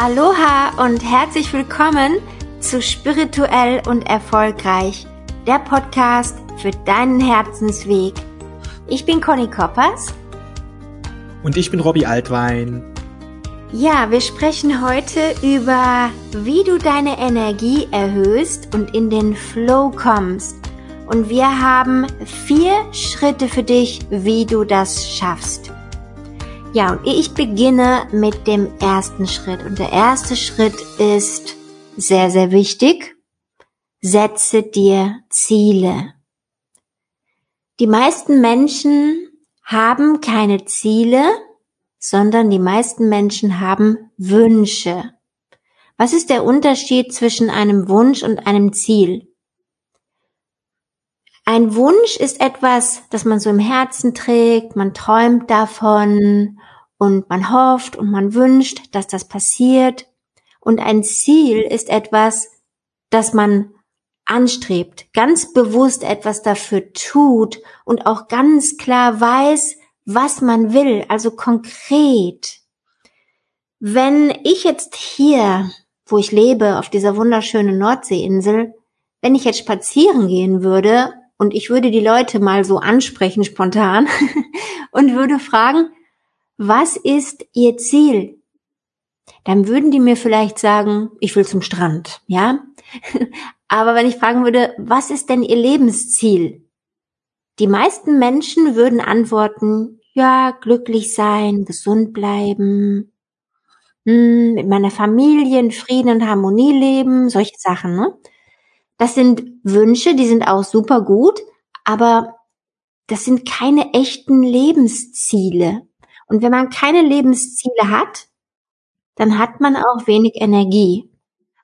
Aloha und herzlich willkommen zu Spirituell und Erfolgreich, der Podcast für deinen Herzensweg. Ich bin Conny Koppers. Und ich bin Robbie Altwein. Ja, wir sprechen heute über, wie du deine Energie erhöhst und in den Flow kommst. Und wir haben vier Schritte für dich, wie du das schaffst. Ja, und ich beginne mit dem ersten Schritt. Und der erste Schritt ist sehr, sehr wichtig. Setze dir Ziele. Die meisten Menschen haben keine Ziele, sondern die meisten Menschen haben Wünsche. Was ist der Unterschied zwischen einem Wunsch und einem Ziel? Ein Wunsch ist etwas, das man so im Herzen trägt, man träumt davon und man hofft und man wünscht, dass das passiert. Und ein Ziel ist etwas, das man anstrebt, ganz bewusst etwas dafür tut und auch ganz klar weiß, was man will, also konkret. Wenn ich jetzt hier, wo ich lebe, auf dieser wunderschönen Nordseeinsel, wenn ich jetzt spazieren gehen würde und ich würde die Leute mal so ansprechen spontan und würde fragen, was ist ihr Ziel? Dann würden die mir vielleicht sagen, ich will zum Strand, ja? Aber wenn ich fragen würde, was ist denn ihr Lebensziel? Die meisten Menschen würden antworten, ja, glücklich sein, gesund bleiben, hm, mit meiner Familie in Frieden und Harmonie leben, solche Sachen, ne? Das sind Wünsche, die sind auch super gut, aber das sind keine echten Lebensziele. Und wenn man keine Lebensziele hat, dann hat man auch wenig Energie.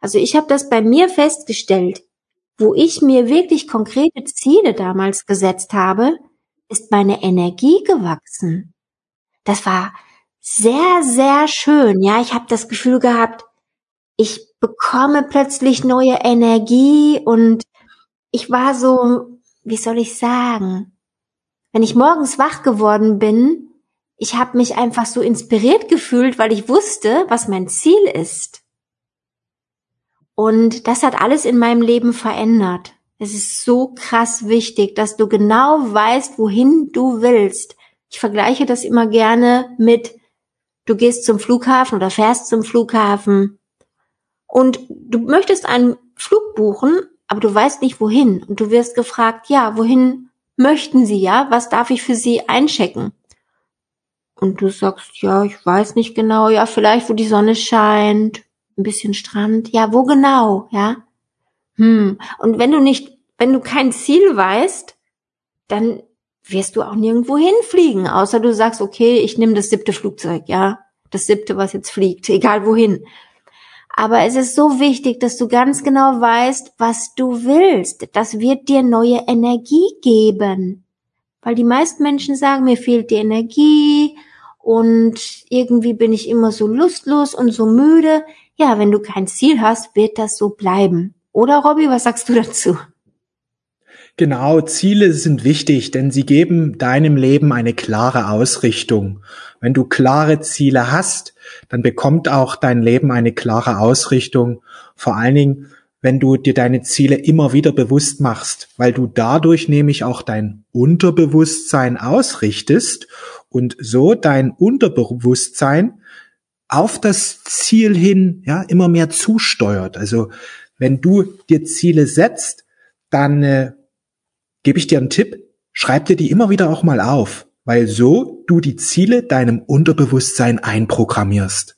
Also ich habe das bei mir festgestellt, wo ich mir wirklich konkrete Ziele damals gesetzt habe, ist meine Energie gewachsen. Das war sehr, sehr schön. Ja, ich habe das Gefühl gehabt, ich bekomme plötzlich neue Energie und ich war so, wie soll ich sagen, wenn ich morgens wach geworden bin, ich habe mich einfach so inspiriert gefühlt, weil ich wusste, was mein Ziel ist. Und das hat alles in meinem Leben verändert. Es ist so krass wichtig, dass du genau weißt, wohin du willst. Ich vergleiche das immer gerne mit, du gehst zum Flughafen oder fährst zum Flughafen und du möchtest einen Flug buchen, aber du weißt nicht wohin. Und du wirst gefragt, ja, wohin möchten Sie, ja? Was darf ich für Sie einchecken? Und du sagst, ja, ich weiß nicht genau, ja, vielleicht wo die Sonne scheint, ein bisschen Strand, ja, wo genau, ja? Hm. Und wenn du nicht, wenn du kein Ziel weißt, dann wirst du auch nirgendwo hinfliegen, außer du sagst, okay, ich nehme das siebte Flugzeug, ja, das siebte, was jetzt fliegt, egal wohin. Aber es ist so wichtig, dass du ganz genau weißt, was du willst. Das wird dir neue Energie geben. Weil die meisten Menschen sagen, mir fehlt die Energie und irgendwie bin ich immer so lustlos und so müde. Ja, wenn du kein Ziel hast, wird das so bleiben. Oder Robby, was sagst du dazu? Genau, Ziele sind wichtig, denn sie geben deinem Leben eine klare Ausrichtung. Wenn du klare Ziele hast, dann bekommt auch dein Leben eine klare Ausrichtung. Vor allen Dingen, wenn du dir deine Ziele immer wieder bewusst machst, weil du dadurch nämlich auch dein Unterbewusstsein ausrichtest und so dein Unterbewusstsein auf das Ziel hin ja immer mehr zusteuert. Also wenn du dir Ziele setzt, dann äh, gebe ich dir einen Tipp, schreib dir die immer wieder auch mal auf, weil so du die Ziele deinem Unterbewusstsein einprogrammierst.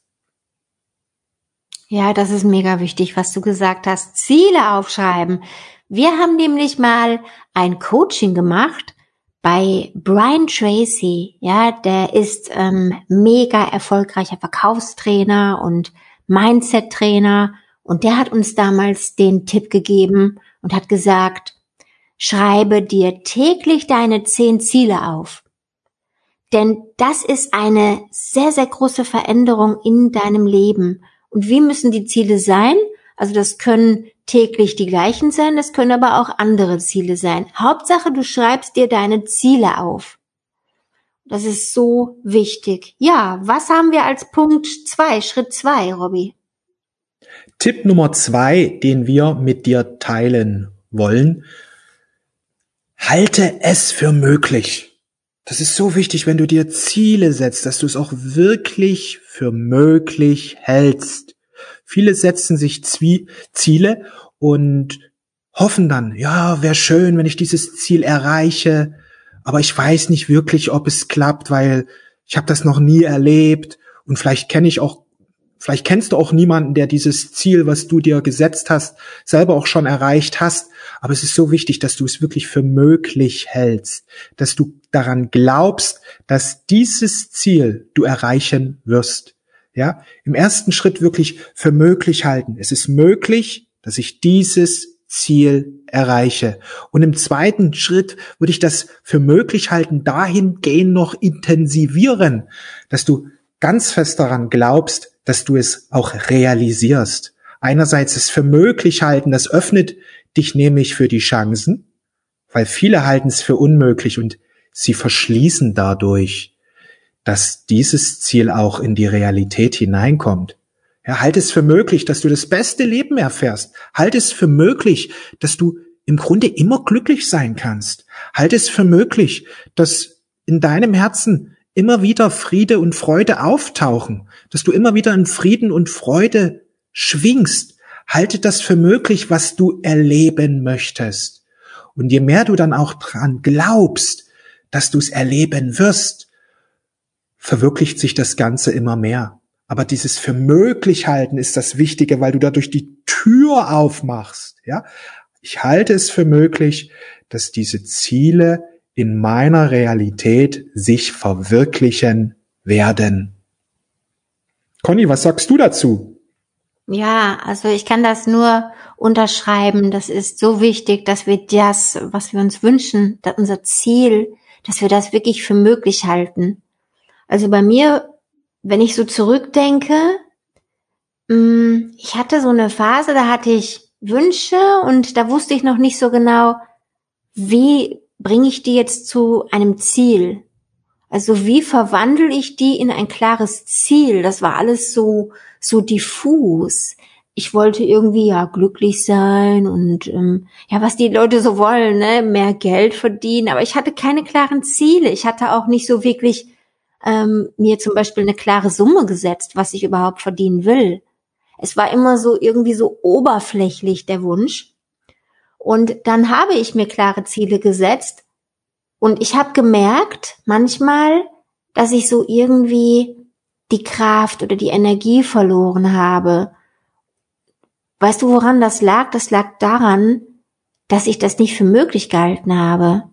Ja, das ist mega wichtig, was du gesagt hast. Ziele aufschreiben. Wir haben nämlich mal ein Coaching gemacht bei Brian Tracy. Ja, der ist ähm, mega erfolgreicher Verkaufstrainer und Mindset-Trainer. Und der hat uns damals den Tipp gegeben und hat gesagt, Schreibe dir täglich deine zehn Ziele auf. Denn das ist eine sehr, sehr große Veränderung in deinem Leben. Und wie müssen die Ziele sein? Also das können täglich die gleichen sein, das können aber auch andere Ziele sein. Hauptsache, du schreibst dir deine Ziele auf. Das ist so wichtig. Ja, was haben wir als Punkt zwei, Schritt zwei, Robby? Tipp Nummer zwei, den wir mit dir teilen wollen. Halte es für möglich. Das ist so wichtig, wenn du dir Ziele setzt, dass du es auch wirklich für möglich hältst. Viele setzen sich Zwie Ziele und hoffen dann, ja, wäre schön, wenn ich dieses Ziel erreiche, aber ich weiß nicht wirklich, ob es klappt, weil ich habe das noch nie erlebt und vielleicht kenne ich auch Vielleicht kennst du auch niemanden, der dieses Ziel, was du dir gesetzt hast, selber auch schon erreicht hast. Aber es ist so wichtig, dass du es wirklich für möglich hältst, dass du daran glaubst, dass dieses Ziel du erreichen wirst. Ja, im ersten Schritt wirklich für möglich halten. Es ist möglich, dass ich dieses Ziel erreiche. Und im zweiten Schritt würde ich das für möglich halten, dahingehend noch intensivieren, dass du ganz fest daran glaubst, dass du es auch realisierst. Einerseits es für möglich halten, das öffnet dich nämlich für die Chancen, weil viele halten es für unmöglich und sie verschließen dadurch, dass dieses Ziel auch in die Realität hineinkommt. Ja, halt es für möglich, dass du das beste Leben erfährst. Halt es für möglich, dass du im Grunde immer glücklich sein kannst. Halt es für möglich, dass in deinem Herzen immer wieder Friede und Freude auftauchen, dass du immer wieder in Frieden und Freude schwingst. Halte das für möglich, was du erleben möchtest. Und je mehr du dann auch dran glaubst, dass du es erleben wirst, verwirklicht sich das Ganze immer mehr. Aber dieses für möglich halten ist das Wichtige, weil du dadurch die Tür aufmachst. Ja, ich halte es für möglich, dass diese Ziele in meiner Realität sich verwirklichen werden. Conny, was sagst du dazu? Ja, also ich kann das nur unterschreiben. Das ist so wichtig, dass wir das, was wir uns wünschen, unser Ziel, dass wir das wirklich für möglich halten. Also bei mir, wenn ich so zurückdenke, mm, ich hatte so eine Phase, da hatte ich Wünsche und da wusste ich noch nicht so genau, wie bringe ich die jetzt zu einem Ziel? Also wie verwandle ich die in ein klares Ziel? Das war alles so, so diffus. Ich wollte irgendwie ja glücklich sein und ähm, ja, was die Leute so wollen, ne, mehr Geld verdienen. Aber ich hatte keine klaren Ziele. Ich hatte auch nicht so wirklich ähm, mir zum Beispiel eine klare Summe gesetzt, was ich überhaupt verdienen will. Es war immer so irgendwie so oberflächlich der Wunsch. Und dann habe ich mir klare Ziele gesetzt und ich habe gemerkt manchmal, dass ich so irgendwie die Kraft oder die Energie verloren habe. Weißt du, woran das lag? Das lag daran, dass ich das nicht für möglich gehalten habe.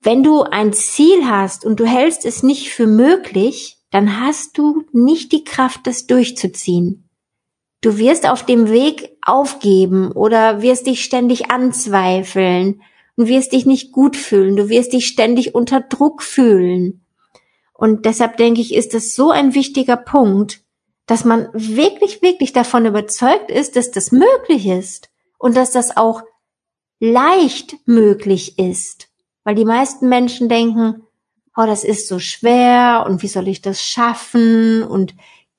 Wenn du ein Ziel hast und du hältst es nicht für möglich, dann hast du nicht die Kraft, das durchzuziehen. Du wirst auf dem Weg aufgeben oder wirst dich ständig anzweifeln und wirst dich nicht gut fühlen. Du wirst dich ständig unter Druck fühlen. Und deshalb denke ich, ist das so ein wichtiger Punkt, dass man wirklich, wirklich davon überzeugt ist, dass das möglich ist und dass das auch leicht möglich ist. Weil die meisten Menschen denken, oh, das ist so schwer und wie soll ich das schaffen und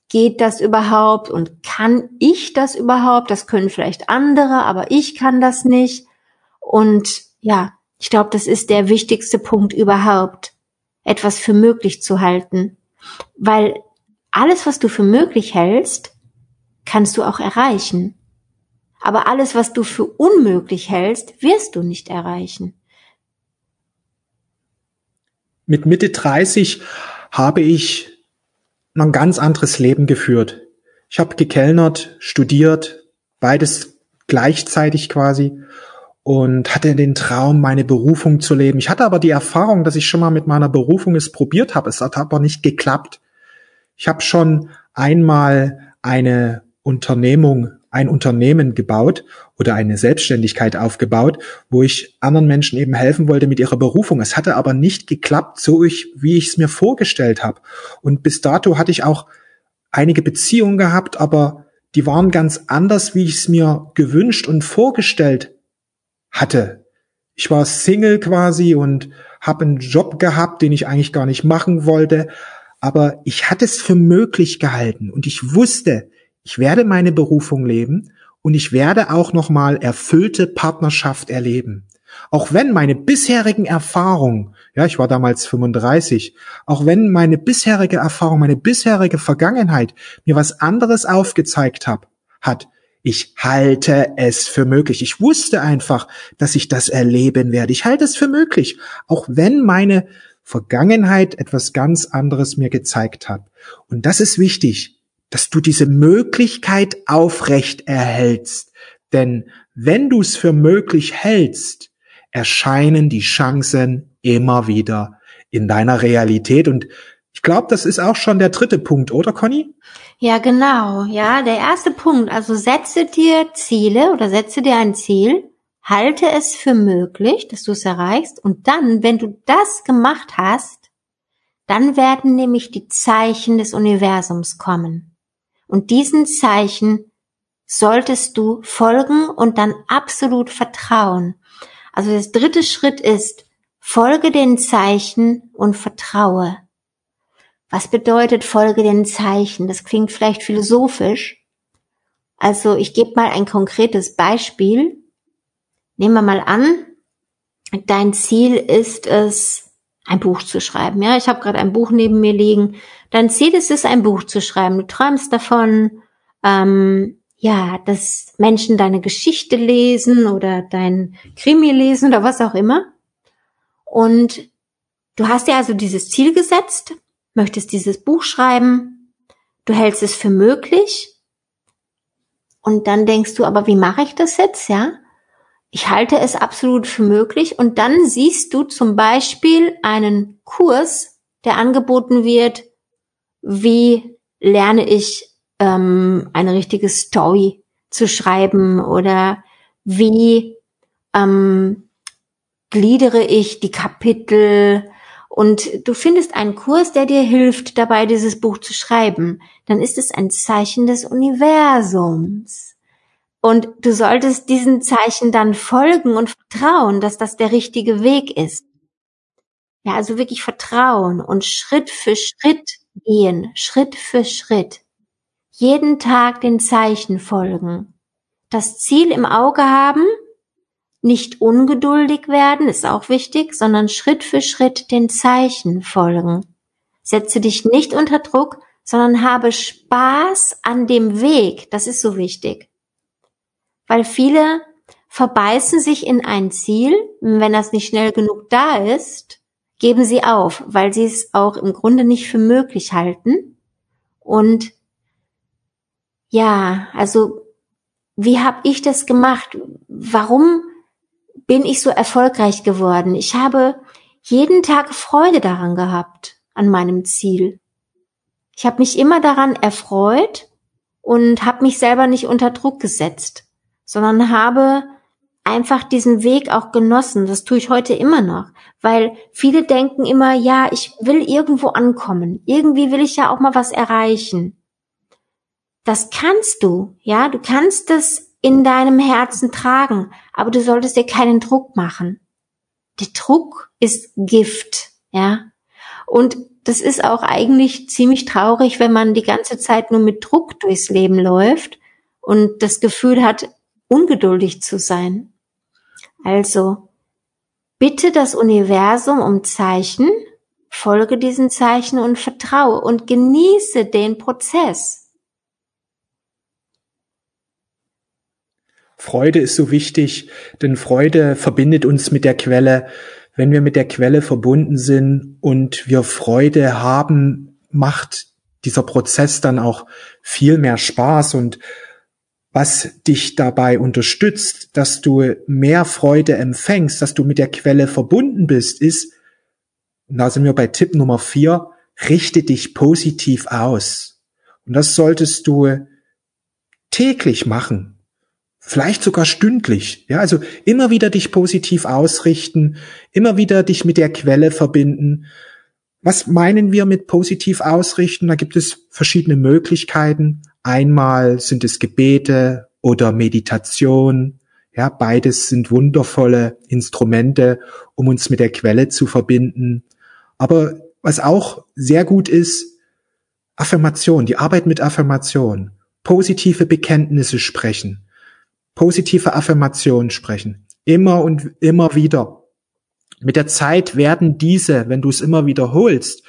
Geht das überhaupt und kann ich das überhaupt? Das können vielleicht andere, aber ich kann das nicht. Und ja, ich glaube, das ist der wichtigste Punkt überhaupt, etwas für möglich zu halten. Weil alles, was du für möglich hältst, kannst du auch erreichen. Aber alles, was du für unmöglich hältst, wirst du nicht erreichen. Mit Mitte 30 habe ich ein ganz anderes Leben geführt. Ich habe gekellnert, studiert, beides gleichzeitig quasi und hatte den Traum, meine Berufung zu leben. Ich hatte aber die Erfahrung, dass ich schon mal mit meiner Berufung es probiert habe. Es hat aber nicht geklappt. Ich habe schon einmal eine Unternehmung ein Unternehmen gebaut oder eine Selbstständigkeit aufgebaut, wo ich anderen Menschen eben helfen wollte mit ihrer Berufung. Es hatte aber nicht geklappt, so ich, wie ich es mir vorgestellt habe. Und bis dato hatte ich auch einige Beziehungen gehabt, aber die waren ganz anders, wie ich es mir gewünscht und vorgestellt hatte. Ich war Single quasi und habe einen Job gehabt, den ich eigentlich gar nicht machen wollte, aber ich hatte es für möglich gehalten und ich wusste, ich werde meine Berufung leben und ich werde auch nochmal erfüllte Partnerschaft erleben. Auch wenn meine bisherigen Erfahrungen, ja, ich war damals 35, auch wenn meine bisherige Erfahrung, meine bisherige Vergangenheit mir was anderes aufgezeigt hab, hat, ich halte es für möglich. Ich wusste einfach, dass ich das erleben werde. Ich halte es für möglich, auch wenn meine Vergangenheit etwas ganz anderes mir gezeigt hat. Und das ist wichtig, dass du diese Möglichkeit aufrecht erhältst. Denn wenn du es für möglich hältst, erscheinen die Chancen immer wieder in deiner Realität. Und ich glaube, das ist auch schon der dritte Punkt, oder Conny? Ja, genau. Ja, der erste Punkt. Also setze dir Ziele oder setze dir ein Ziel, halte es für möglich, dass du es erreichst. Und dann, wenn du das gemacht hast, dann werden nämlich die Zeichen des Universums kommen. Und diesen Zeichen solltest du folgen und dann absolut vertrauen. Also das dritte Schritt ist, folge den Zeichen und vertraue. Was bedeutet folge den Zeichen? Das klingt vielleicht philosophisch. Also ich gebe mal ein konkretes Beispiel. Nehmen wir mal an, dein Ziel ist es, ein Buch zu schreiben. Ja, ich habe gerade ein Buch neben mir liegen. Dein Ziel ist es, ein Buch zu schreiben. Du träumst davon, ähm, ja, dass Menschen deine Geschichte lesen oder dein Krimi lesen oder was auch immer. Und du hast dir also dieses Ziel gesetzt möchtest dieses Buch schreiben, du hältst es für möglich und dann denkst du, aber wie mache ich das jetzt, ja? Ich halte es absolut für möglich. Und dann siehst du zum Beispiel einen Kurs, der angeboten wird, wie lerne ich ähm, eine richtige Story zu schreiben oder wie ähm, gliedere ich die Kapitel. Und du findest einen Kurs, der dir hilft, dabei dieses Buch zu schreiben, dann ist es ein Zeichen des Universums. Und du solltest diesen Zeichen dann folgen und vertrauen, dass das der richtige Weg ist. Ja, also wirklich vertrauen und Schritt für Schritt gehen, Schritt für Schritt. Jeden Tag den Zeichen folgen. Das Ziel im Auge haben nicht ungeduldig werden, ist auch wichtig, sondern Schritt für Schritt den Zeichen folgen. Setze dich nicht unter Druck, sondern habe Spaß an dem Weg. Das ist so wichtig. Weil viele verbeißen sich in ein Ziel, wenn das nicht schnell genug da ist, geben sie auf, weil sie es auch im Grunde nicht für möglich halten. Und ja, also wie habe ich das gemacht? Warum bin ich so erfolgreich geworden. Ich habe jeden Tag Freude daran gehabt, an meinem Ziel. Ich habe mich immer daran erfreut und habe mich selber nicht unter Druck gesetzt, sondern habe einfach diesen Weg auch genossen. Das tue ich heute immer noch, weil viele denken immer, ja, ich will irgendwo ankommen. Irgendwie will ich ja auch mal was erreichen. Das kannst du, ja, du kannst es in deinem Herzen tragen, aber du solltest dir keinen Druck machen. Der Druck ist Gift, ja. Und das ist auch eigentlich ziemlich traurig, wenn man die ganze Zeit nur mit Druck durchs Leben läuft und das Gefühl hat, ungeduldig zu sein. Also, bitte das Universum um Zeichen, folge diesen Zeichen und vertraue und genieße den Prozess. Freude ist so wichtig, denn Freude verbindet uns mit der Quelle. Wenn wir mit der Quelle verbunden sind und wir Freude haben, macht dieser Prozess dann auch viel mehr Spaß und was dich dabei unterstützt, dass du mehr Freude empfängst, dass du mit der Quelle verbunden bist, ist, und da sind wir bei Tipp Nummer vier, richte dich positiv aus. Und das solltest du täglich machen vielleicht sogar stündlich. Ja, also immer wieder dich positiv ausrichten, immer wieder dich mit der Quelle verbinden. Was meinen wir mit positiv ausrichten? Da gibt es verschiedene Möglichkeiten. Einmal sind es Gebete oder Meditation. Ja, beides sind wundervolle Instrumente, um uns mit der Quelle zu verbinden. Aber was auch sehr gut ist, Affirmation, die Arbeit mit Affirmation. positive Bekenntnisse sprechen, positive Affirmationen sprechen, immer und immer wieder. Mit der Zeit werden diese, wenn du es immer wiederholst,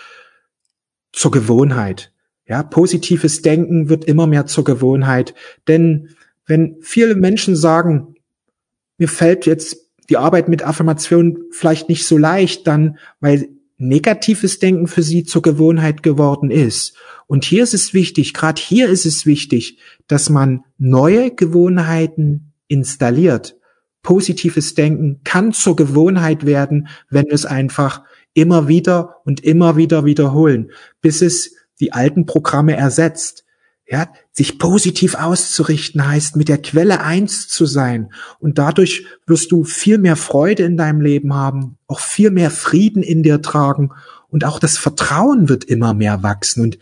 zur Gewohnheit. Ja, positives Denken wird immer mehr zur Gewohnheit, denn wenn viele Menschen sagen, mir fällt jetzt die Arbeit mit Affirmationen vielleicht nicht so leicht, dann weil negatives Denken für sie zur Gewohnheit geworden ist. Und hier ist es wichtig, gerade hier ist es wichtig, dass man neue Gewohnheiten installiert. Positives Denken kann zur Gewohnheit werden, wenn wir es einfach immer wieder und immer wieder wiederholen, bis es die alten Programme ersetzt. Ja, sich positiv auszurichten heißt, mit der Quelle eins zu sein. Und dadurch wirst du viel mehr Freude in deinem Leben haben, auch viel mehr Frieden in dir tragen und auch das Vertrauen wird immer mehr wachsen. Und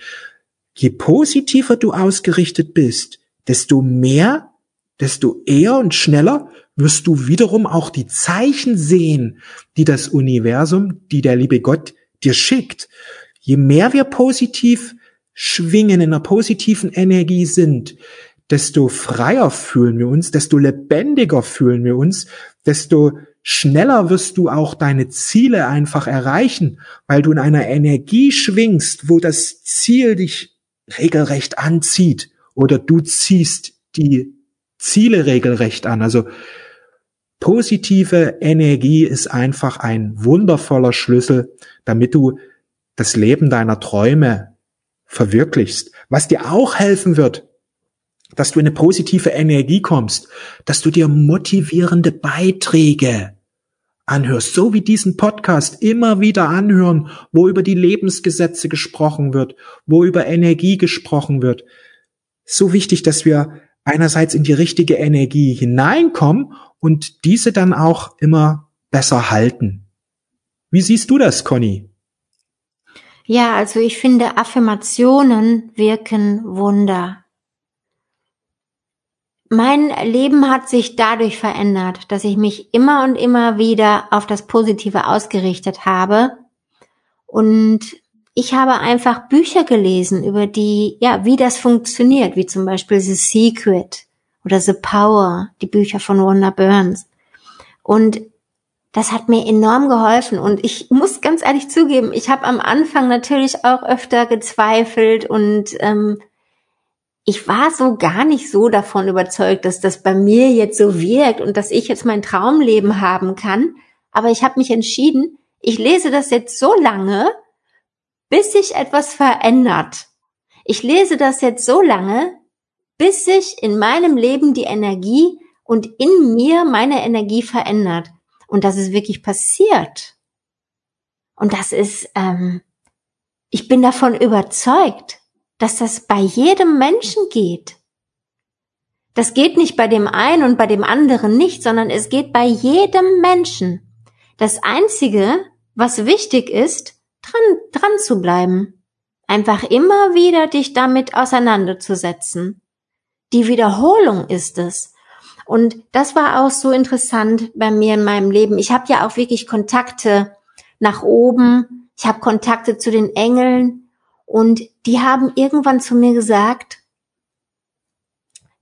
je positiver du ausgerichtet bist, desto mehr, desto eher und schneller wirst du wiederum auch die Zeichen sehen, die das Universum, die der liebe Gott dir schickt. Je mehr wir positiv schwingen, in einer positiven Energie sind, desto freier fühlen wir uns, desto lebendiger fühlen wir uns, desto schneller wirst du auch deine Ziele einfach erreichen, weil du in einer Energie schwingst, wo das Ziel dich regelrecht anzieht oder du ziehst die Ziele regelrecht an. Also positive Energie ist einfach ein wundervoller Schlüssel, damit du das Leben deiner Träume verwirklichst. Was dir auch helfen wird, dass du in eine positive Energie kommst, dass du dir motivierende Beiträge anhörst, so wie diesen Podcast immer wieder anhören, wo über die Lebensgesetze gesprochen wird, wo über Energie gesprochen wird. So wichtig, dass wir einerseits in die richtige Energie hineinkommen und diese dann auch immer besser halten. Wie siehst du das, Conny? Ja, also ich finde, Affirmationen wirken Wunder. Mein Leben hat sich dadurch verändert, dass ich mich immer und immer wieder auf das Positive ausgerichtet habe. Und ich habe einfach Bücher gelesen über die, ja, wie das funktioniert, wie zum Beispiel The Secret oder The Power, die Bücher von Wanda Burns. Und das hat mir enorm geholfen und ich muss ganz ehrlich zugeben, ich habe am Anfang natürlich auch öfter gezweifelt und ähm, ich war so gar nicht so davon überzeugt, dass das bei mir jetzt so wirkt und dass ich jetzt mein Traumleben haben kann. Aber ich habe mich entschieden, ich lese das jetzt so lange, bis sich etwas verändert. Ich lese das jetzt so lange, bis sich in meinem Leben die Energie und in mir meine Energie verändert und das ist wirklich passiert. Und das ist, ähm, ich bin davon überzeugt, dass das bei jedem Menschen geht. Das geht nicht bei dem einen und bei dem anderen nicht, sondern es geht bei jedem Menschen. Das Einzige, was wichtig ist, dran, dran zu bleiben. Einfach immer wieder dich damit auseinanderzusetzen. Die Wiederholung ist es. Und das war auch so interessant bei mir in meinem Leben. Ich habe ja auch wirklich Kontakte nach oben. Ich habe Kontakte zu den Engeln. Und die haben irgendwann zu mir gesagt,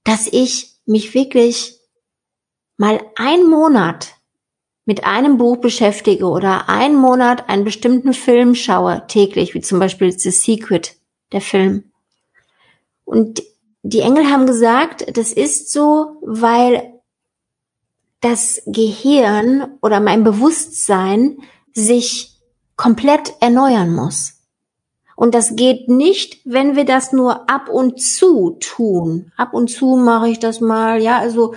dass ich mich wirklich mal einen Monat mit einem Buch beschäftige oder einen Monat einen bestimmten Film schaue täglich, wie zum Beispiel The Secret, der Film. Und die Engel haben gesagt, das ist so, weil das Gehirn oder mein Bewusstsein sich komplett erneuern muss. Und das geht nicht, wenn wir das nur ab und zu tun. Ab und zu mache ich das mal, ja, also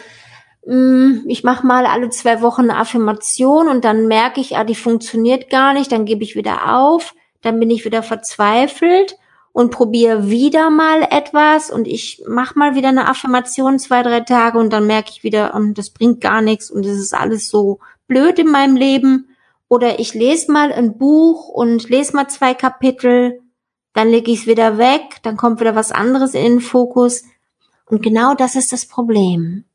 mm, ich mache mal alle zwei Wochen eine Affirmation und dann merke ich, ah, die funktioniert gar nicht, dann gebe ich wieder auf, dann bin ich wieder verzweifelt und probiere wieder mal etwas und ich mache mal wieder eine Affirmation zwei, drei Tage und dann merke ich wieder, um, das bringt gar nichts und es ist alles so blöd in meinem Leben. Oder ich lese mal ein Buch und lese mal zwei Kapitel, dann lege ich es wieder weg, dann kommt wieder was anderes in den Fokus. Und genau das ist das Problem.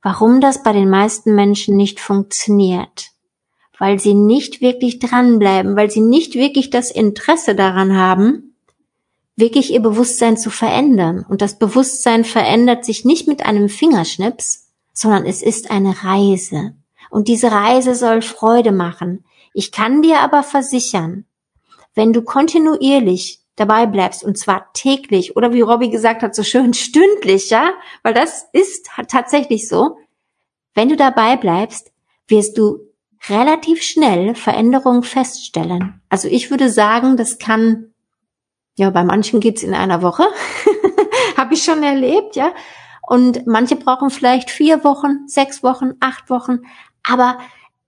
Warum das bei den meisten Menschen nicht funktioniert. Weil sie nicht wirklich dranbleiben, weil sie nicht wirklich das Interesse daran haben, wirklich ihr Bewusstsein zu verändern. Und das Bewusstsein verändert sich nicht mit einem Fingerschnips, sondern es ist eine Reise. Und diese Reise soll Freude machen. Ich kann dir aber versichern, wenn du kontinuierlich dabei bleibst und zwar täglich oder wie Robbie gesagt hat, so schön stündlich, ja, weil das ist tatsächlich so. Wenn du dabei bleibst, wirst du relativ schnell Veränderungen feststellen. Also ich würde sagen, das kann, ja, bei manchen geht's in einer Woche, habe ich schon erlebt, ja. Und manche brauchen vielleicht vier Wochen, sechs Wochen, acht Wochen, aber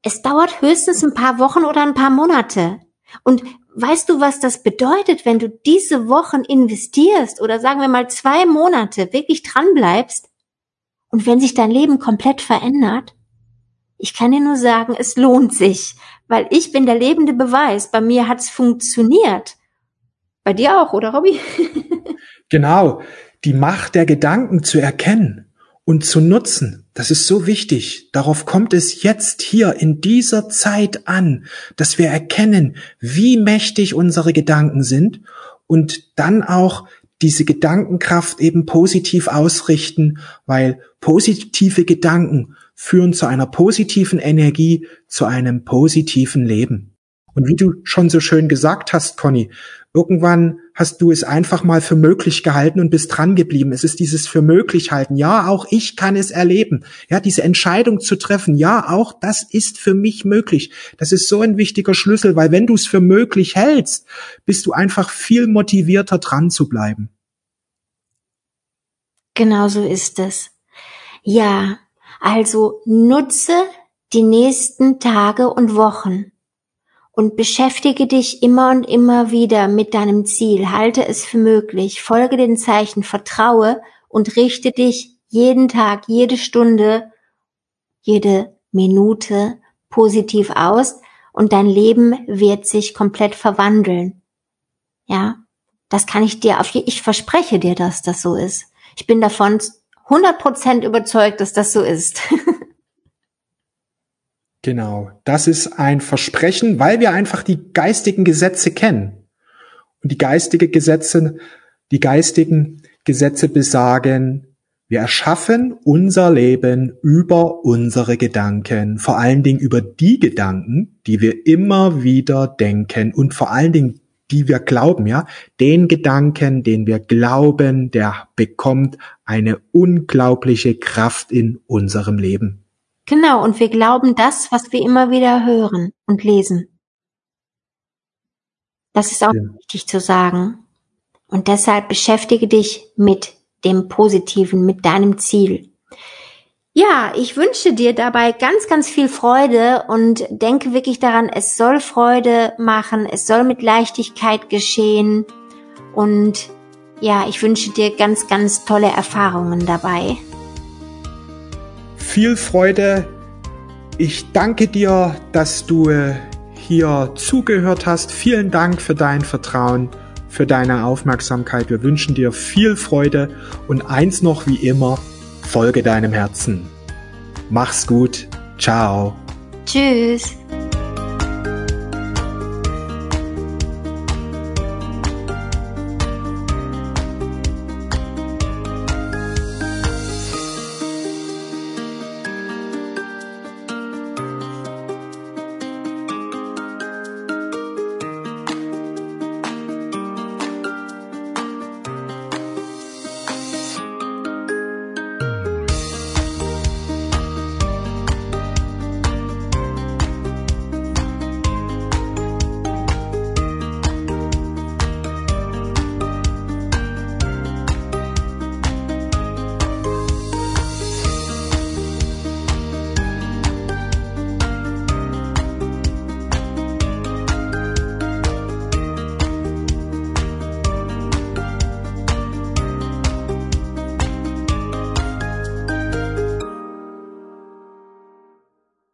es dauert höchstens ein paar Wochen oder ein paar Monate. Und weißt du, was das bedeutet, wenn du diese Wochen investierst oder sagen wir mal zwei Monate wirklich dran bleibst und wenn sich dein Leben komplett verändert? Ich kann dir nur sagen, es lohnt sich, weil ich bin der lebende Beweis. Bei mir hat's funktioniert. Bei dir auch, oder Robby? genau, die Macht der Gedanken zu erkennen und zu nutzen. Das ist so wichtig. Darauf kommt es jetzt hier in dieser Zeit an, dass wir erkennen, wie mächtig unsere Gedanken sind und dann auch diese Gedankenkraft eben positiv ausrichten, weil positive Gedanken führen zu einer positiven Energie, zu einem positiven Leben. Und wie du schon so schön gesagt hast, Conny, irgendwann hast du es einfach mal für möglich gehalten und bist dran geblieben. Es ist dieses für möglich halten. Ja, auch ich kann es erleben. Ja, diese Entscheidung zu treffen. Ja, auch das ist für mich möglich. Das ist so ein wichtiger Schlüssel, weil wenn du es für möglich hältst, bist du einfach viel motivierter dran zu bleiben. Genau so ist es. Ja, also nutze die nächsten Tage und Wochen und beschäftige dich immer und immer wieder mit deinem Ziel, halte es für möglich, folge den Zeichen, vertraue und richte dich jeden Tag, jede Stunde, jede Minute positiv aus und dein Leben wird sich komplett verwandeln. Ja, das kann ich dir auf, ich verspreche dir, dass das so ist. Ich bin davon 100% überzeugt, dass das so ist. Genau, das ist ein Versprechen, weil wir einfach die geistigen Gesetze kennen. Und die geistige Gesetze, die geistigen Gesetze besagen, wir erschaffen unser Leben über unsere Gedanken, vor allen Dingen über die Gedanken, die wir immer wieder denken und vor allen Dingen die wir glauben, ja, den Gedanken, den wir glauben, der bekommt eine unglaubliche Kraft in unserem Leben. Genau, und wir glauben das, was wir immer wieder hören und lesen. Das ist auch ja. wichtig zu sagen. Und deshalb beschäftige dich mit dem Positiven, mit deinem Ziel. Ja, ich wünsche dir dabei ganz, ganz viel Freude und denke wirklich daran, es soll Freude machen, es soll mit Leichtigkeit geschehen und ja, ich wünsche dir ganz, ganz tolle Erfahrungen dabei viel Freude. Ich danke dir, dass du äh, hier zugehört hast. Vielen Dank für dein Vertrauen, für deine Aufmerksamkeit. Wir wünschen dir viel Freude und eins noch wie immer, folge deinem Herzen. Mach's gut. Ciao. Tschüss.